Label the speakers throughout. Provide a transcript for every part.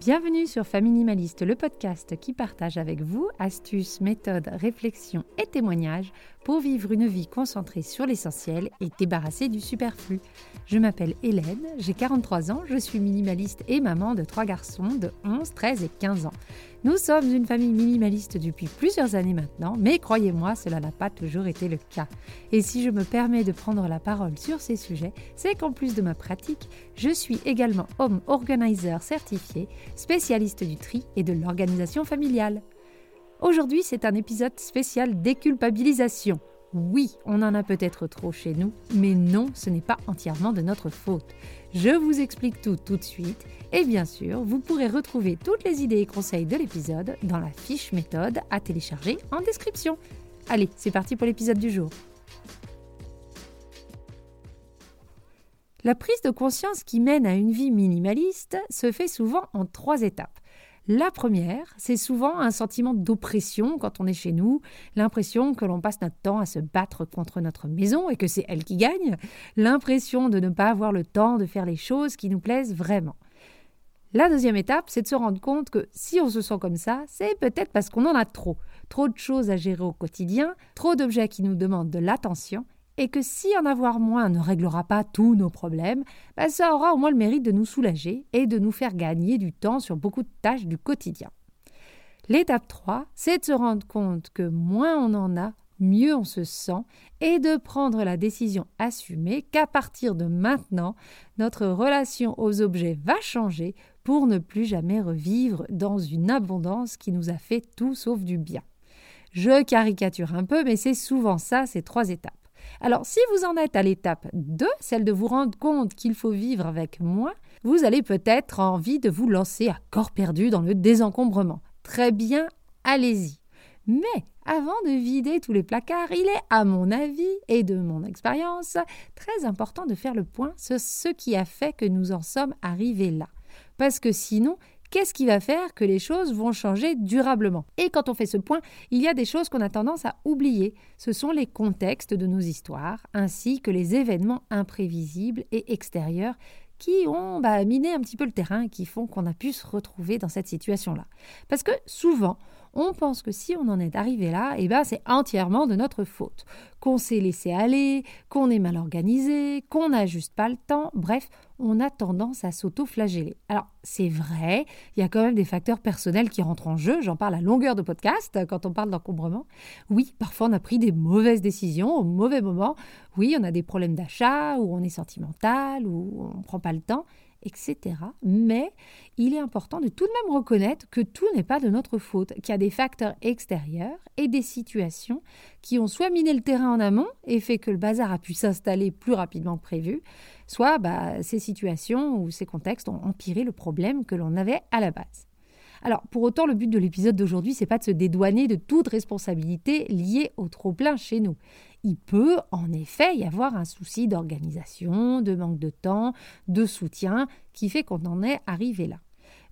Speaker 1: Bienvenue sur Faminimaliste, le podcast qui partage avec vous astuces, méthodes, réflexions et témoignages pour vivre une vie concentrée sur l'essentiel et débarrassée du superflu. Je m'appelle Hélène, j'ai 43 ans, je suis minimaliste et maman de trois garçons de 11, 13 et 15 ans. Nous sommes une famille minimaliste depuis plusieurs années maintenant, mais croyez-moi, cela n'a pas toujours été le cas. Et si je me permets de prendre la parole sur ces sujets, c'est qu'en plus de ma pratique, je suis également home organizer certifié, spécialiste du tri et de l'organisation familiale. Aujourd'hui, c'est un épisode spécial déculpabilisation. Oui, on en a peut-être trop chez nous, mais non, ce n'est pas entièrement de notre faute. Je vous explique tout tout de suite et bien sûr, vous pourrez retrouver toutes les idées et conseils de l'épisode dans la fiche méthode à télécharger en description. Allez, c'est parti pour l'épisode du jour. La prise de conscience qui mène à une vie minimaliste se fait souvent en trois étapes. La première, c'est souvent un sentiment d'oppression quand on est chez nous, l'impression que l'on passe notre temps à se battre contre notre maison et que c'est elle qui gagne, l'impression de ne pas avoir le temps de faire les choses qui nous plaisent vraiment. La deuxième étape, c'est de se rendre compte que si on se sent comme ça, c'est peut-être parce qu'on en a trop. Trop de choses à gérer au quotidien, trop d'objets qui nous demandent de l'attention, et que si en avoir moins ne réglera pas tous nos problèmes, bah, ça aura au moins le mérite de nous soulager et de nous faire gagner du temps sur beaucoup de tâches du quotidien. L'étape 3, c'est de se rendre compte que moins on en a, mieux on se sent et de prendre la décision assumée qu'à partir de maintenant, notre relation aux objets va changer pour ne plus jamais revivre dans une abondance qui nous a fait tout sauf du bien. Je caricature un peu, mais c'est souvent ça, ces trois étapes. Alors, si vous en êtes à l'étape 2, celle de vous rendre compte qu'il faut vivre avec moins, vous allez peut-être envie de vous lancer à corps perdu dans le désencombrement. Très bien, allez-y. Mais avant de vider tous les placards, il est, à mon avis et de mon expérience, très important de faire le point sur ce qui a fait que nous en sommes arrivés là. Parce que sinon, qu'est-ce qui va faire que les choses vont changer durablement Et quand on fait ce point, il y a des choses qu'on a tendance à oublier. Ce sont les contextes de nos histoires, ainsi que les événements imprévisibles et extérieurs qui ont bah, miné un petit peu le terrain, qui font qu'on a pu se retrouver dans cette situation-là. Parce que souvent, on pense que si on en est arrivé là, eh ben c'est entièrement de notre faute. Qu'on s'est laissé aller, qu'on est mal organisé, qu'on n'a juste pas le temps, bref, on a tendance à s'auto-flageller. Alors, c'est vrai, il y a quand même des facteurs personnels qui rentrent en jeu, j'en parle à longueur de podcast quand on parle d'encombrement. Oui, parfois on a pris des mauvaises décisions au mauvais moment. Oui, on a des problèmes d'achat, ou on est sentimental, ou on ne prend pas le temps etc. Mais il est important de tout de même reconnaître que tout n'est pas de notre faute, qu'il y a des facteurs extérieurs et des situations qui ont soit miné le terrain en amont et fait que le bazar a pu s'installer plus rapidement que prévu, soit bah, ces situations ou ces contextes ont empiré le problème que l'on avait à la base. Alors, pour autant, le but de l'épisode d'aujourd'hui, c'est pas de se dédouaner de toute responsabilité liée au trop-plein chez nous. Il peut en effet y avoir un souci d'organisation, de manque de temps, de soutien, qui fait qu'on en est arrivé là.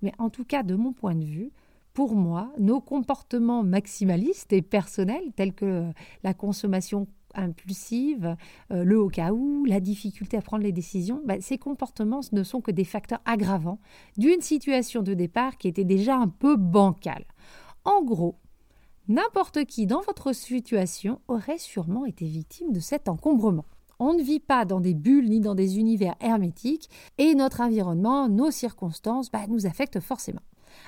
Speaker 1: Mais en tout cas, de mon point de vue, pour moi, nos comportements maximalistes et personnels, tels que la consommation impulsive, euh, le au cas où, la difficulté à prendre les décisions, bah, ces comportements ne sont que des facteurs aggravants d'une situation de départ qui était déjà un peu bancale. En gros, n'importe qui dans votre situation aurait sûrement été victime de cet encombrement. On ne vit pas dans des bulles ni dans des univers hermétiques et notre environnement, nos circonstances bah, nous affectent forcément.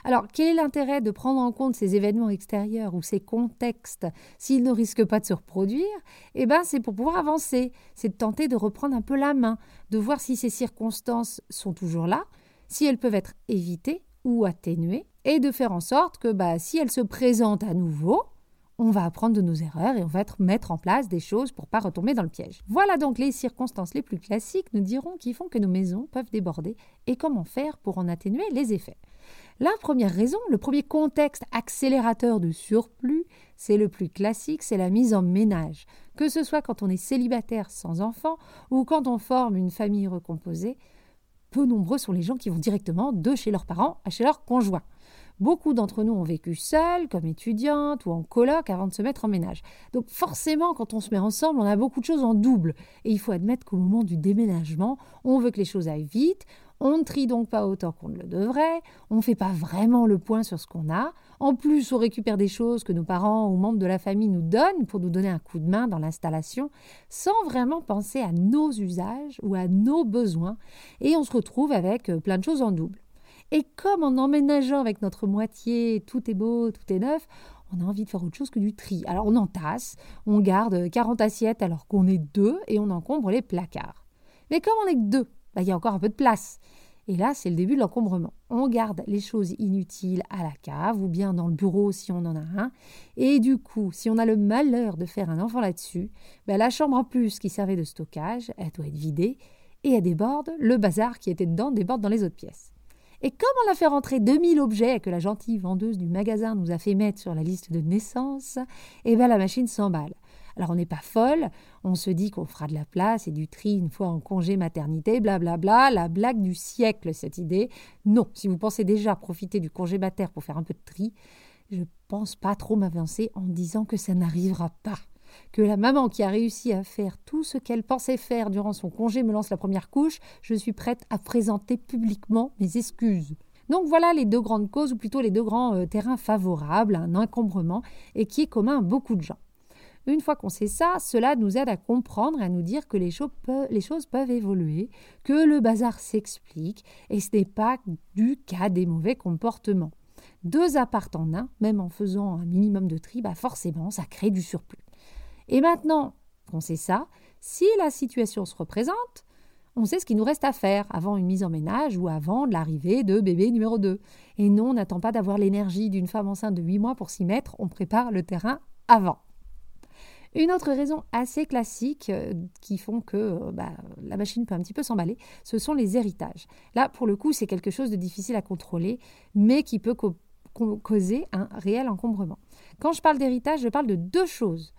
Speaker 1: Alors, quel est l'intérêt de prendre en compte ces événements extérieurs ou ces contextes s'ils ne risquent pas de se reproduire? Eh bien, c'est pour pouvoir avancer, c'est de tenter de reprendre un peu la main, de voir si ces circonstances sont toujours là, si elles peuvent être évitées ou atténuées, et de faire en sorte que bah, si elles se présentent à nouveau, on va apprendre de nos erreurs et on va mettre en place des choses pour pas retomber dans le piège. Voilà donc les circonstances les plus classiques, nous dirons, qui font que nos maisons peuvent déborder et comment faire pour en atténuer les effets. La première raison, le premier contexte accélérateur de surplus, c'est le plus classique, c'est la mise en ménage. Que ce soit quand on est célibataire sans enfant ou quand on forme une famille recomposée, peu nombreux sont les gens qui vont directement de chez leurs parents à chez leurs conjoints. Beaucoup d'entre nous ont vécu seuls, comme étudiantes ou en coloc avant de se mettre en ménage. Donc forcément, quand on se met ensemble, on a beaucoup de choses en double. Et il faut admettre qu'au moment du déménagement, on veut que les choses aillent vite, on ne trie donc pas autant qu'on ne le devrait, on ne fait pas vraiment le point sur ce qu'on a. En plus, on récupère des choses que nos parents ou membres de la famille nous donnent pour nous donner un coup de main dans l'installation, sans vraiment penser à nos usages ou à nos besoins, et on se retrouve avec euh, plein de choses en double. Et comme en emménageant avec notre moitié, tout est beau, tout est neuf, on a envie de faire autre chose que du tri. Alors on entasse, on garde 40 assiettes alors qu'on est deux et on encombre les placards. Mais comme on est que deux, bah, il y a encore un peu de place. Et là, c'est le début de l'encombrement. On garde les choses inutiles à la cave ou bien dans le bureau si on en a un. Et du coup, si on a le malheur de faire un enfant là-dessus, bah, la chambre en plus qui servait de stockage, elle doit être vidée et elle déborde. Le bazar qui était dedans déborde dans les autres pièces. Et comme on a fait rentrer 2000 objets que la gentille vendeuse du magasin nous a fait mettre sur la liste de naissance, eh bien la machine s'emballe. Alors on n'est pas folle, on se dit qu'on fera de la place et du tri une fois en congé maternité, blablabla, bla bla, la blague du siècle cette idée. Non, si vous pensez déjà profiter du congé mater pour faire un peu de tri, je pense pas trop m'avancer en disant que ça n'arrivera pas. Que la maman qui a réussi à faire tout ce qu'elle pensait faire durant son congé me lance la première couche, je suis prête à présenter publiquement mes excuses. Donc voilà les deux grandes causes, ou plutôt les deux grands euh, terrains favorables à un encombrement et qui est commun à beaucoup de gens. Une fois qu'on sait ça, cela nous aide à comprendre à nous dire que les, choses peuvent, évoluer, que le bazar s'explique, et ce n'est pas du cas des mauvais comportements. Deux apparts en un, même en faisant un minimum de tri, bah forcément, ça crée du surplus. Et maintenant qu'on sait ça, si la situation se représente, on sait ce qu'il nous reste à faire avant une mise en ménage ou avant l'arrivée de bébé numéro 2. Et non, on n'attend pas d'avoir l'énergie d'une femme enceinte de 8 mois pour s'y mettre, on prépare le terrain avant. Une autre raison assez classique euh, qui font que euh, bah, la machine peut un petit peu s'emballer, ce sont les héritages. Là, pour le coup, c'est quelque chose de difficile à contrôler, mais qui peut causer un réel encombrement. Quand je parle d'héritage, je parle de deux choses.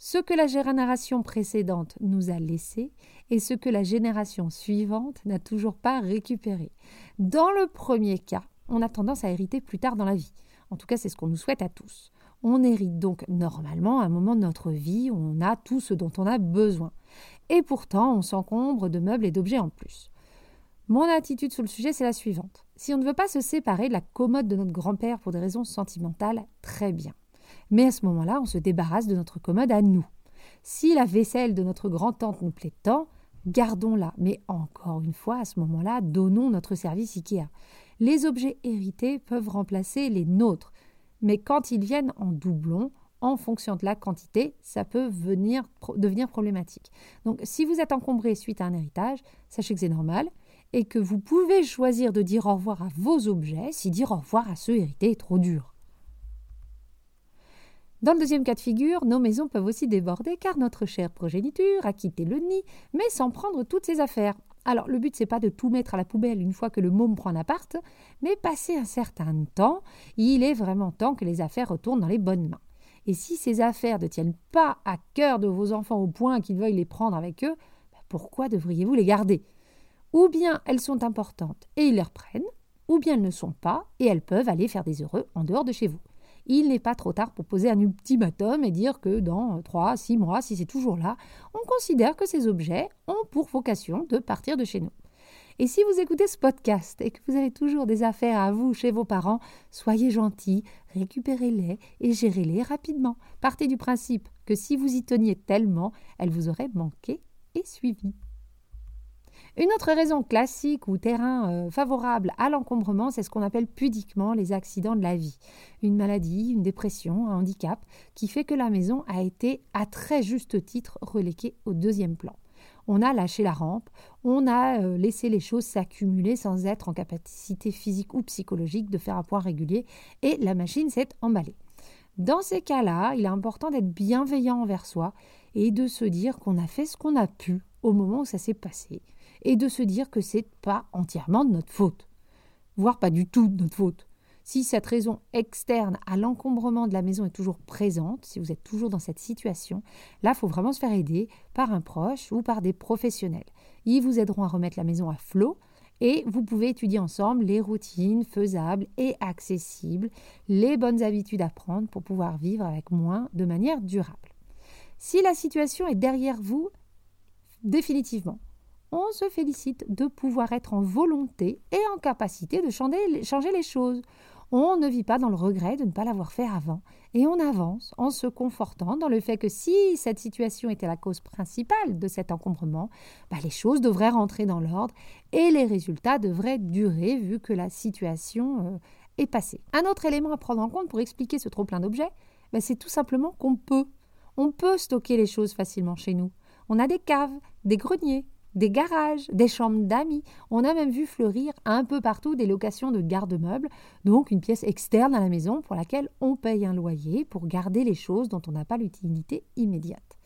Speaker 1: Ce que la génération précédente nous a laissé et ce que la génération suivante n'a toujours pas récupéré. Dans le premier cas, on a tendance à hériter plus tard dans la vie. En tout cas, c'est ce qu'on nous souhaite à tous. On hérite donc normalement à un moment de notre vie on a tout ce dont on a besoin. Et pourtant, on s'encombre de meubles et d'objets en plus. Mon attitude sur le sujet, c'est la suivante. Si on ne veut pas se séparer de la commode de notre grand-père pour des raisons sentimentales, très bien. Mais à ce moment-là, on se débarrasse de notre commode à nous. Si la vaisselle de notre grand-tante nous plaît tant, gardons-la. Mais encore une fois, à ce moment-là, donnons notre service IKEA. Les objets hérités peuvent remplacer les nôtres mais quand ils viennent en doublon, en fonction de la quantité, ça peut venir, devenir problématique. Donc si vous êtes encombré suite à un héritage, sachez que c'est normal et que vous pouvez choisir de dire au revoir à vos objets si dire au revoir à ceux hérités est trop dur. Dans le deuxième cas de figure, nos maisons peuvent aussi déborder car notre chère progéniture a quitté le nid, mais sans prendre toutes ses affaires. Alors, le but, c'est pas de tout mettre à la poubelle une fois que le môme prend un appart, mais passer un certain temps, il est vraiment temps que les affaires retournent dans les bonnes mains. Et si ces affaires ne tiennent pas à cœur de vos enfants au point qu'ils veuillent les prendre avec eux, bah, pourquoi devriez-vous les garder? Ou bien elles sont importantes et ils les reprennent, ou bien elles ne sont pas et elles peuvent aller faire des heureux en dehors de chez vous il n'est pas trop tard pour poser un ultimatum et dire que dans 3, 6 mois, si c'est toujours là, on considère que ces objets ont pour vocation de partir de chez nous. Et si vous écoutez ce podcast et que vous avez toujours des affaires à vous chez vos parents, soyez gentils, récupérez-les et gérez-les rapidement. Partez du principe que si vous y teniez tellement, elles vous auraient manqué et suivi. Une autre raison classique ou terrain euh, favorable à l'encombrement, c'est ce qu'on appelle pudiquement les accidents de la vie. Une maladie, une dépression, un handicap, qui fait que la maison a été à très juste titre reléguée au deuxième plan. On a lâché la rampe, on a euh, laissé les choses s'accumuler sans être en capacité physique ou psychologique de faire un point régulier et la machine s'est emballée. Dans ces cas-là, il est important d'être bienveillant envers soi et de se dire qu'on a fait ce qu'on a pu au moment où ça s'est passé et de se dire que c'est pas entièrement de notre faute, voire pas du tout de notre faute. Si cette raison externe à l'encombrement de la maison est toujours présente, si vous êtes toujours dans cette situation, là, il faut vraiment se faire aider par un proche ou par des professionnels. Ils vous aideront à remettre la maison à flot Et vous pouvez étudier ensemble les routines faisables et accessibles, les bonnes habitudes à prendre pour pouvoir vivre avec moins de manière durable. Si la situation est derrière vous, définitivement, on se félicite de pouvoir être en volonté et en capacité de changer les choses. On ne vit pas dans le regret de ne pas l'avoir fait avant et on avance en se confortant dans le fait que si cette situation était la cause principale de cet encombrement, bah, les choses devraient rentrer dans l'ordre et les résultats devraient durer vu que la situation euh, est passée. Un autre élément à prendre en compte pour expliquer ce trop plein d'objets, bah, c'est tout simplement qu'on peut. On peut stocker les choses facilement chez nous. On a des caves, des greniers, des garages, des chambres d'amis. On a même vu fleurir un peu partout des locations de garde-meubles, donc une pièce externe à la maison pour laquelle on paye un loyer pour garder les choses dont on n'a pas l'utilité immédiate.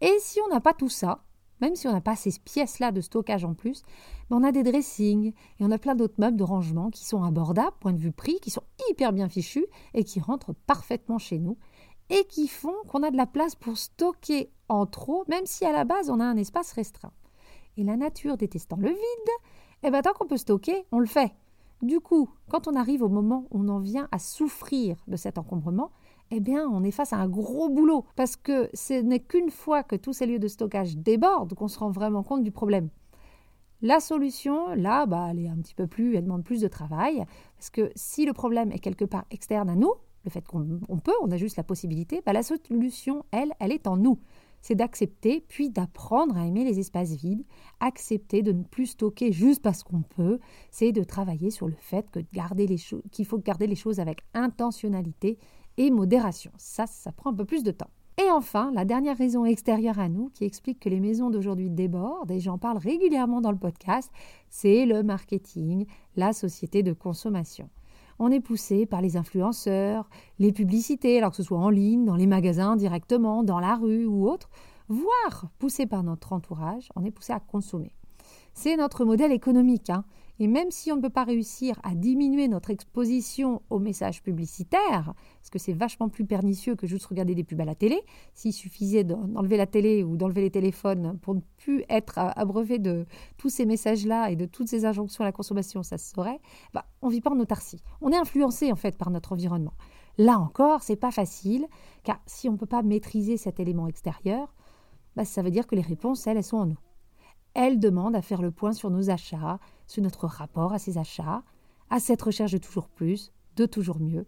Speaker 1: Et si on n'a pas tout ça, même si on n'a pas ces pièces-là de stockage en plus, ben on a des dressings et on a plein d'autres meubles de rangement qui sont abordables, point de vue prix, qui sont hyper bien fichus et qui rentrent parfaitement chez nous et qui font qu'on a de la place pour stocker en trop, même si à la base on a un espace restreint. Et la nature détestant le vide, eh ben, tant qu'on peut stocker, on le fait. Du coup, quand on arrive au moment où on en vient à souffrir de cet encombrement, eh bien, on est face à un gros boulot, parce que ce n'est qu'une fois que tous ces lieux de stockage débordent qu'on se rend vraiment compte du problème. La solution, là, bah, elle est un petit peu plus, elle demande plus de travail, parce que si le problème est quelque part externe à nous, le fait qu'on peut, on a juste la possibilité, bah, la solution, elle, elle est en nous c'est d'accepter, puis d'apprendre à aimer les espaces vides, accepter de ne plus stocker juste parce qu'on peut, c'est de travailler sur le fait que garder les qu'il faut garder les choses avec intentionnalité et modération. Ça, ça prend un peu plus de temps. Et enfin, la dernière raison extérieure à nous qui explique que les maisons d'aujourd'hui débordent, et j'en parle régulièrement dans le podcast, c'est le marketing, la société de consommation on est poussé par les influenceurs, les publicités, alors que ce soit en ligne, dans les magasins directement, dans la rue ou autre, voire poussé par notre entourage, on est poussé à consommer. C'est notre modèle économique. Hein. Et même si on ne peut pas réussir à diminuer notre exposition aux messages publicitaires, parce que c'est vachement plus pernicieux que juste regarder des pubs à la télé, s'il suffisait d'enlever la télé ou d'enlever les téléphones pour ne plus être abreuvé de tous ces messages-là et de toutes ces injonctions à la consommation, ça se saurait, bah, on vit pas en autarcie. On est influencé en fait par notre environnement. Là encore, c'est pas facile, car si on ne peut pas maîtriser cet élément extérieur, bah, ça veut dire que les réponses, elles, elles sont en nous. Elle demande à faire le point sur nos achats, sur notre rapport à ces achats, à cette recherche de toujours plus, de toujours mieux.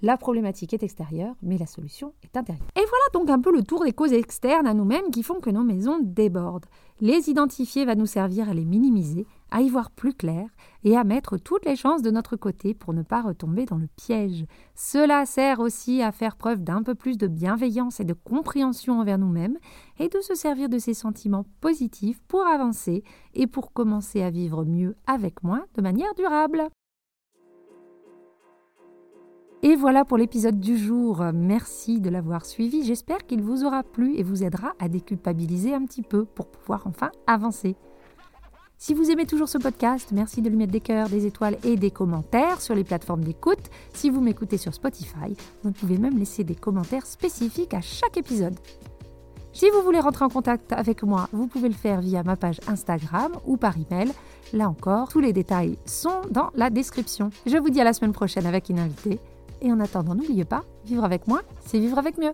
Speaker 1: La problématique est extérieure, mais la solution est intérieure. Et voilà donc un peu le tour des causes externes à nous-mêmes qui font que nos maisons débordent. Les identifier va nous servir à les minimiser, à y voir plus clair et à mettre toutes les chances de notre côté pour ne pas retomber dans le piège. Cela sert aussi à faire preuve d'un peu plus de bienveillance et de compréhension envers nous-mêmes et de se servir de ces sentiments positifs pour avancer et pour commencer à vivre mieux avec moins de manière durable. Et voilà pour l'épisode du jour. Merci de l'avoir suivi. J'espère qu'il vous aura plu et vous aidera à déculpabiliser un petit peu pour pouvoir enfin avancer. Si vous aimez toujours ce podcast, merci de lui mettre des cœurs, des étoiles et des commentaires sur les plateformes d'écoute. Si vous m'écoutez sur Spotify, vous pouvez même laisser des commentaires spécifiques à chaque épisode. Si vous voulez rentrer en contact avec moi, vous pouvez le faire via ma page Instagram ou par email. Là encore, tous les détails sont dans la description. Je vous dis à la semaine prochaine avec une invitée. Et en attendant, n'oubliez pas, vivre avec moi, c'est vivre avec mieux.